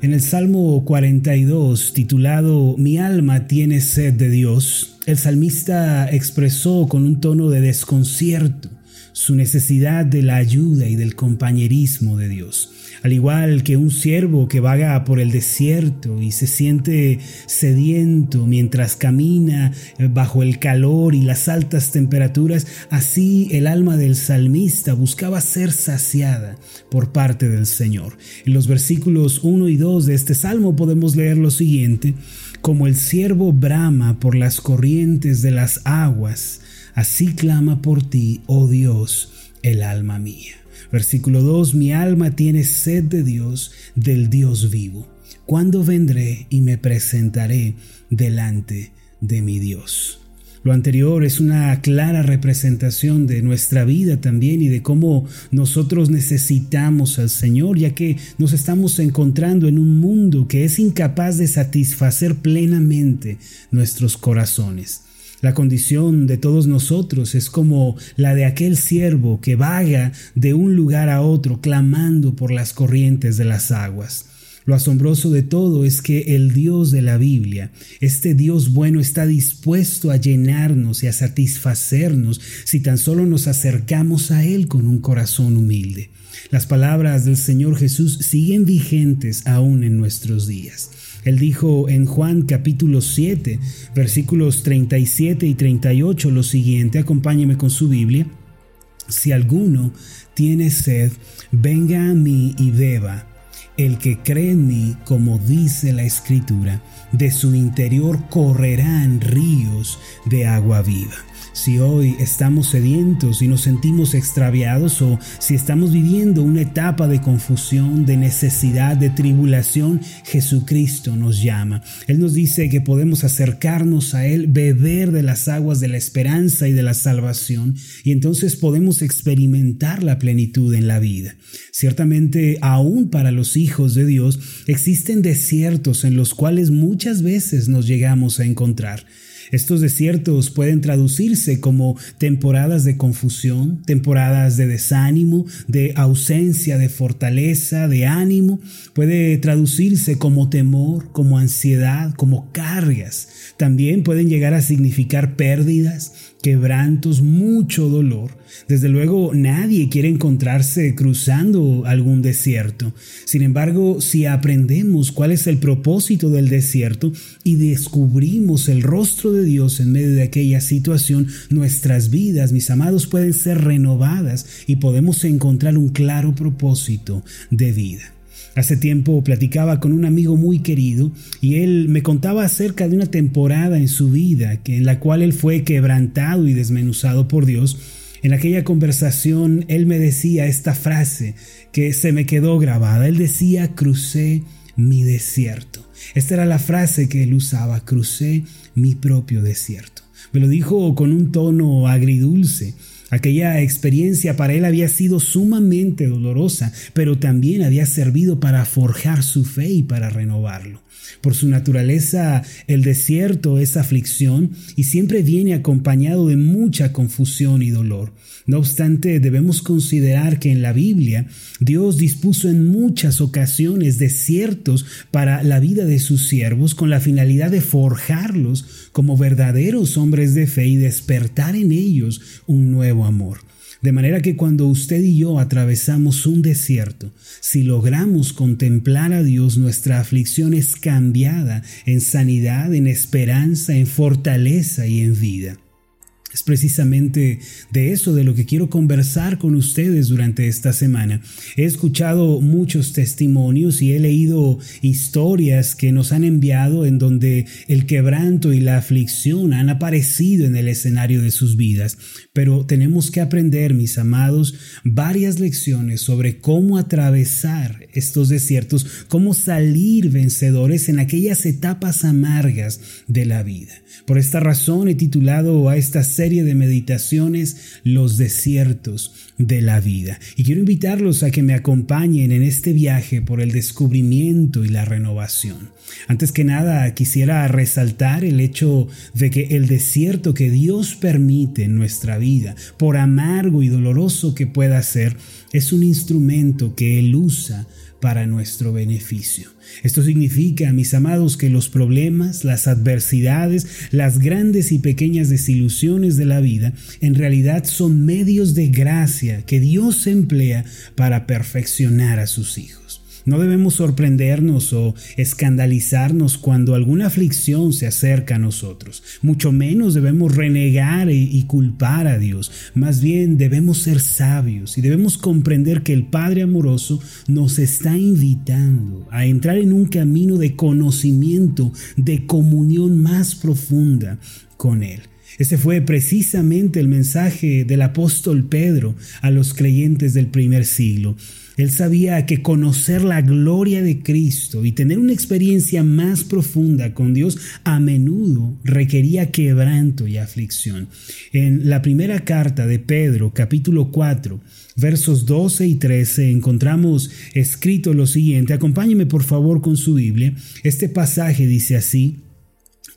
En el Salmo 42, titulado Mi alma tiene sed de Dios, el salmista expresó con un tono de desconcierto su necesidad de la ayuda y del compañerismo de Dios. Al igual que un siervo que vaga por el desierto y se siente sediento mientras camina bajo el calor y las altas temperaturas, así el alma del salmista buscaba ser saciada por parte del Señor. En los versículos 1 y 2 de este salmo podemos leer lo siguiente, como el siervo brama por las corrientes de las aguas, Así clama por ti, oh Dios, el alma mía. Versículo 2, mi alma tiene sed de Dios, del Dios vivo. ¿Cuándo vendré y me presentaré delante de mi Dios? Lo anterior es una clara representación de nuestra vida también y de cómo nosotros necesitamos al Señor, ya que nos estamos encontrando en un mundo que es incapaz de satisfacer plenamente nuestros corazones. La condición de todos nosotros es como la de aquel siervo que vaga de un lugar a otro clamando por las corrientes de las aguas. Lo asombroso de todo es que el Dios de la Biblia, este Dios bueno, está dispuesto a llenarnos y a satisfacernos si tan solo nos acercamos a Él con un corazón humilde. Las palabras del Señor Jesús siguen vigentes aún en nuestros días. Él dijo en Juan capítulo 7, versículos 37 y 38 lo siguiente, acompáñeme con su Biblia. Si alguno tiene sed, venga a mí y beba. El que cree en mí, como dice la escritura, de su interior correrán ríos de agua viva. Si hoy estamos sedientos y nos sentimos extraviados o si estamos viviendo una etapa de confusión, de necesidad, de tribulación, Jesucristo nos llama. Él nos dice que podemos acercarnos a Él, beber de las aguas de la esperanza y de la salvación y entonces podemos experimentar la plenitud en la vida. Ciertamente, aún para los hijos de Dios existen desiertos en los cuales muchas veces nos llegamos a encontrar. Estos desiertos pueden traducirse como temporadas de confusión, temporadas de desánimo, de ausencia de fortaleza, de ánimo. Puede traducirse como temor, como ansiedad, como cargas. También pueden llegar a significar pérdidas, quebrantos, mucho dolor. Desde luego nadie quiere encontrarse cruzando algún desierto. Sin embargo, si aprendemos cuál es el propósito del desierto y descubrimos el rostro de Dios en medio de aquella situación, nuestras vidas, mis amados, pueden ser renovadas y podemos encontrar un claro propósito de vida. Hace tiempo platicaba con un amigo muy querido y él me contaba acerca de una temporada en su vida que, en la cual él fue quebrantado y desmenuzado por Dios. En aquella conversación él me decía esta frase que se me quedó grabada. Él decía, crucé mi desierto. Esta era la frase que él usaba, crucé mi propio desierto. Me lo dijo con un tono agridulce Aquella experiencia para él había sido sumamente dolorosa, pero también había servido para forjar su fe y para renovarlo. Por su naturaleza, el desierto es aflicción y siempre viene acompañado de mucha confusión y dolor. No obstante, debemos considerar que en la Biblia Dios dispuso en muchas ocasiones desiertos para la vida de sus siervos con la finalidad de forjarlos como verdaderos hombres de fe y despertar en ellos un nuevo amor. De manera que cuando usted y yo atravesamos un desierto, si logramos contemplar a Dios, nuestra aflicción es cambiada en sanidad, en esperanza, en fortaleza y en vida. Es precisamente de eso de lo que quiero conversar con ustedes durante esta semana. He escuchado muchos testimonios y he leído historias que nos han enviado en donde el quebranto y la aflicción han aparecido en el escenario de sus vidas. Pero tenemos que aprender, mis amados, varias lecciones sobre cómo atravesar estos desiertos, cómo salir vencedores en aquellas etapas amargas de la vida. Por esta razón he titulado a estas serie de meditaciones Los desiertos de la vida. Y quiero invitarlos a que me acompañen en este viaje por el descubrimiento y la renovación. Antes que nada, quisiera resaltar el hecho de que el desierto que Dios permite en nuestra vida, por amargo y doloroso que pueda ser, es un instrumento que Él usa para nuestro beneficio. Esto significa, mis amados, que los problemas, las adversidades, las grandes y pequeñas desilusiones de la vida, en realidad son medios de gracia que Dios emplea para perfeccionar a sus hijos. No debemos sorprendernos o escandalizarnos cuando alguna aflicción se acerca a nosotros. Mucho menos debemos renegar y culpar a Dios. Más bien debemos ser sabios y debemos comprender que el Padre amoroso nos está invitando a entrar en un camino de conocimiento, de comunión más profunda con Él. Ese fue precisamente el mensaje del apóstol Pedro a los creyentes del primer siglo. Él sabía que conocer la gloria de Cristo y tener una experiencia más profunda con Dios a menudo requería quebranto y aflicción. En la primera carta de Pedro, capítulo 4, versos 12 y 13, encontramos escrito lo siguiente. Acompáñeme por favor con su Biblia. Este pasaje dice así,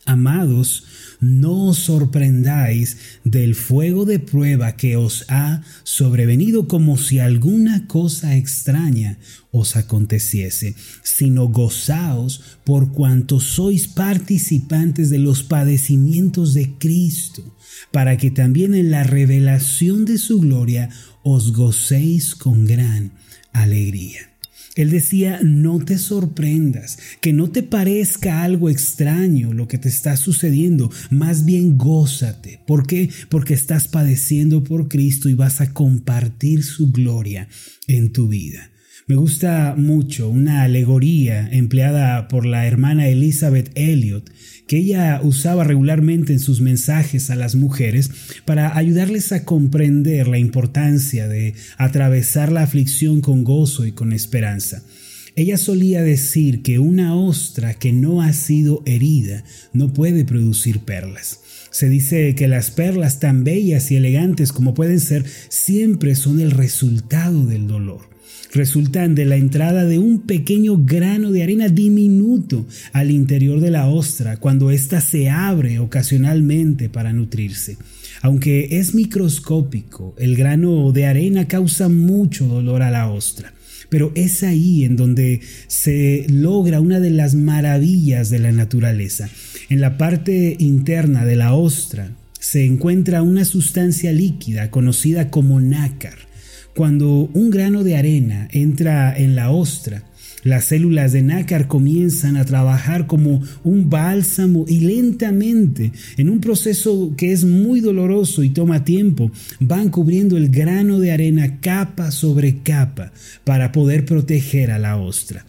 Amados, no os sorprendáis del fuego de prueba que os ha sobrevenido como si alguna cosa extraña os aconteciese, sino gozaos por cuanto sois participantes de los padecimientos de Cristo, para que también en la revelación de su gloria os gocéis con gran alegría. Él decía, no te sorprendas, que no te parezca algo extraño lo que te está sucediendo, más bien gózate. ¿Por qué? Porque estás padeciendo por Cristo y vas a compartir su gloria en tu vida. Me gusta mucho una alegoría empleada por la hermana Elizabeth Elliot que ella usaba regularmente en sus mensajes a las mujeres para ayudarles a comprender la importancia de atravesar la aflicción con gozo y con esperanza. Ella solía decir que una ostra que no ha sido herida no puede producir perlas. Se dice que las perlas tan bellas y elegantes como pueden ser siempre son el resultado del dolor resultan de la entrada de un pequeño grano de arena diminuto al interior de la ostra cuando ésta se abre ocasionalmente para nutrirse. Aunque es microscópico, el grano de arena causa mucho dolor a la ostra. Pero es ahí en donde se logra una de las maravillas de la naturaleza. En la parte interna de la ostra se encuentra una sustancia líquida conocida como nácar cuando un grano de arena entra en la ostra, las células de nácar comienzan a trabajar como un bálsamo y lentamente, en un proceso que es muy doloroso y toma tiempo, van cubriendo el grano de arena capa sobre capa para poder proteger a la ostra.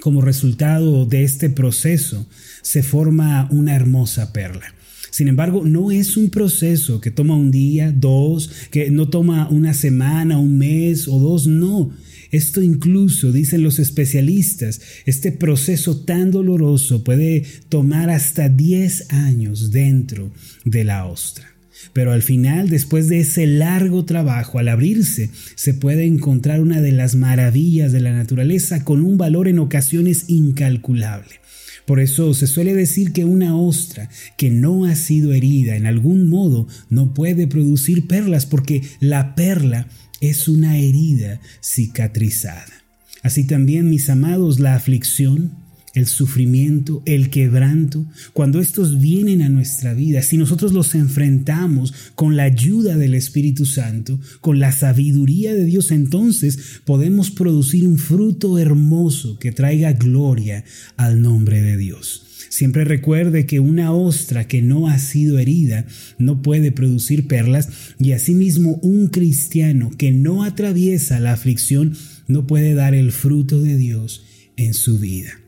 Como resultado de este proceso se forma una hermosa perla. Sin embargo, no es un proceso que toma un día, dos, que no toma una semana, un mes o dos, no. Esto incluso, dicen los especialistas, este proceso tan doloroso puede tomar hasta 10 años dentro de la ostra. Pero al final, después de ese largo trabajo, al abrirse, se puede encontrar una de las maravillas de la naturaleza con un valor en ocasiones incalculable. Por eso se suele decir que una ostra que no ha sido herida en algún modo no puede producir perlas porque la perla es una herida cicatrizada. Así también, mis amados, la aflicción, el sufrimiento, el quebranto, cuando estos vienen a nuestra vida, si nosotros los enfrentamos con la ayuda del Espíritu Santo, con la sabiduría de Dios, entonces podemos producir un fruto hermoso que traiga gloria al nombre de Dios. Siempre recuerde que una ostra que no ha sido herida no puede producir perlas y asimismo un cristiano que no atraviesa la aflicción no puede dar el fruto de Dios en su vida.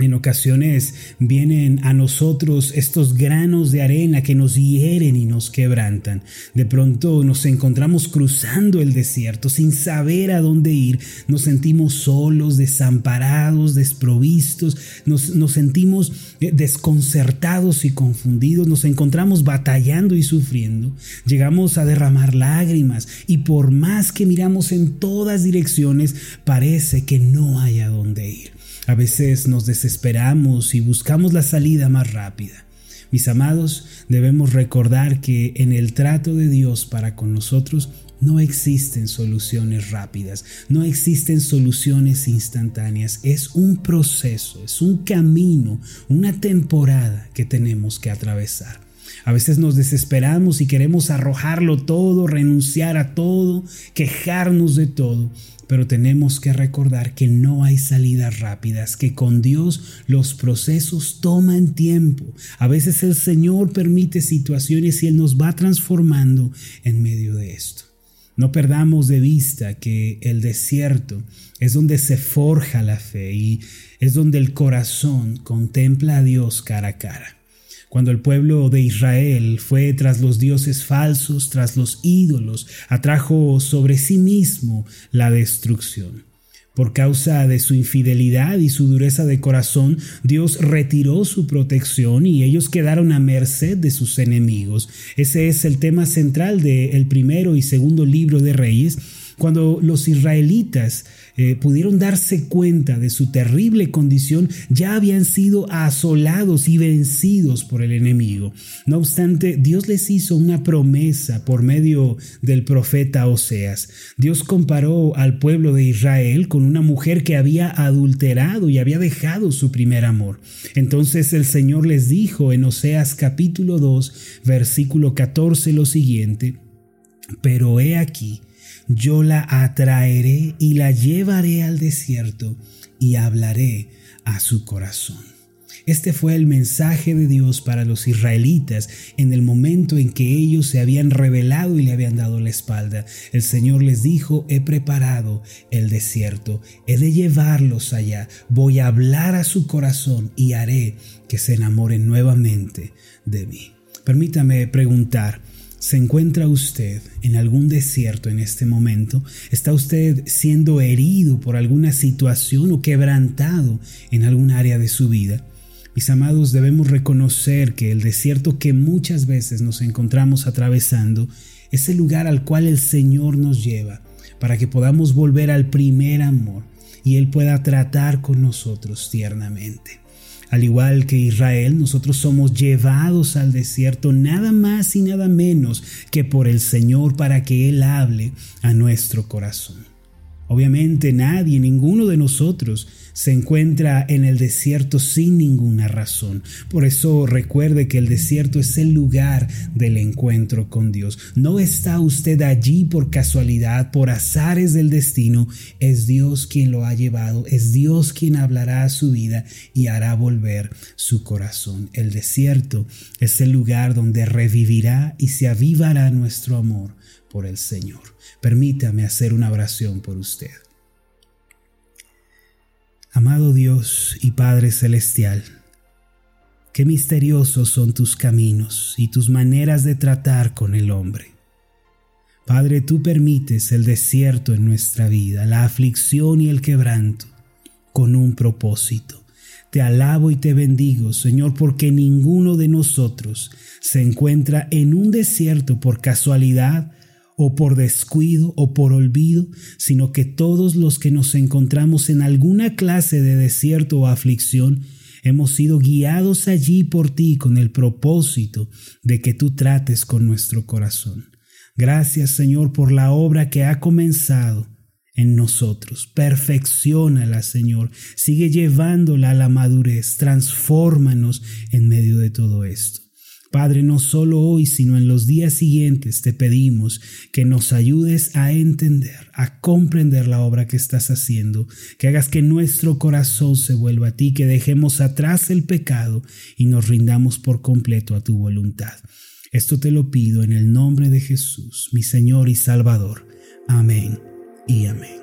En ocasiones vienen a nosotros estos granos de arena que nos hieren y nos quebrantan. De pronto nos encontramos cruzando el desierto sin saber a dónde ir. Nos sentimos solos, desamparados, desprovistos. Nos, sentimos eh, desconcertados y confundidos. Nos encontramos batallando y sufriendo. Llegamos a derramar lágrimas y por más que miramos en todas direcciones, parece que no hay a dónde ir. A veces nos desesperamos y buscamos la salida más rápida. Mis amados, debemos recordar que en el trato de Dios para con nosotros No existen soluciones rápidas, no existen soluciones instantáneas. Es un proceso, es un camino, una temporada que tenemos que atravesar. A veces nos desesperamos y queremos arrojarlo todo, renunciar a todo, quejarnos de todo. Pero tenemos que recordar que no hay salidas rápidas, que con Dios los procesos toman tiempo. A veces el Señor permite situaciones y Él nos va transformando en medio de esto. No perdamos de vista que el desierto es donde se forja la fe y es donde el corazón contempla a Dios cara a cara cuando el pueblo de Israel fue tras los dioses falsos, tras los ídolos, atrajo sobre sí mismo la destrucción. Por causa de su infidelidad y su dureza de corazón, Dios retiró su protección y ellos quedaron a merced de sus enemigos. Ese es el tema central del primero y segundo libro de Reyes cuando los israelitas eh, pudieron darse cuenta de su terrible condición, ya habían sido asolados y vencidos por el enemigo. No obstante, Dios les hizo una promesa por medio del profeta Oseas. Dios comparó al pueblo de Israel con una mujer que había adulterado y había dejado su primer amor. Entonces el Señor les dijo en Oseas capítulo 2, versículo 14 lo siguiente, pero he aquí, yo la atraeré y la llevaré al desierto y hablaré a su corazón. Este fue el mensaje de Dios para los israelitas en el momento en que ellos se habían rebelado y le habían dado la espalda. El Señor les dijo, he preparado el desierto, he de llevarlos allá, voy a hablar a su corazón y haré que se enamoren nuevamente de mí. Permítame preguntar, ¿Se encuentra usted en algún desierto en este momento? ¿Está usted siendo herido por alguna situación o quebrantado en algún área de su vida? Mis amados, debemos reconocer que el desierto que muchas veces nos encontramos atravesando es el lugar al cual el Señor nos lleva para que podamos volver al primer amor y Él pueda tratar con nosotros tiernamente. Al igual que Israel, nosotros somos llevados al desierto nada más y nada menos que por el Señor para que Él hable a nuestro corazón. Obviamente nadie, ninguno de nosotros se encuentra en el desierto sin ninguna razón. Por eso recuerde que el desierto es el lugar del encuentro con Dios. No está usted allí por casualidad, por azares del destino. Es Dios quien lo ha llevado, es Dios quien hablará a su vida y hará volver su corazón. El desierto es el lugar donde revivirá y se avivará nuestro amor por el Señor. Permítame hacer una oración por usted. Amado Dios y Padre Celestial, qué misteriosos son tus caminos y tus maneras de tratar con el hombre. Padre, tú permites el desierto en nuestra vida, la aflicción y el quebranto, con un propósito. Te alabo y te bendigo, Señor, porque ninguno de nosotros se encuentra en un desierto por casualidad o por descuido o por olvido, sino que todos los que nos encontramos en alguna clase de desierto o aflicción, hemos sido guiados allí por ti con el propósito de que tú trates con nuestro corazón. Gracias Señor por la obra que ha comenzado en nosotros. Perfeccionala, Señor. Sigue llevándola a la madurez. Transfórmanos en medio de todo esto. Padre, no solo hoy, sino en los días siguientes te pedimos que nos ayudes a entender, a comprender la obra que estás haciendo, que hagas que nuestro corazón se vuelva a ti, que dejemos atrás el pecado y nos rindamos por completo a tu voluntad. Esto te lo pido en el nombre de Jesús, mi Señor y Salvador. Amén y amén.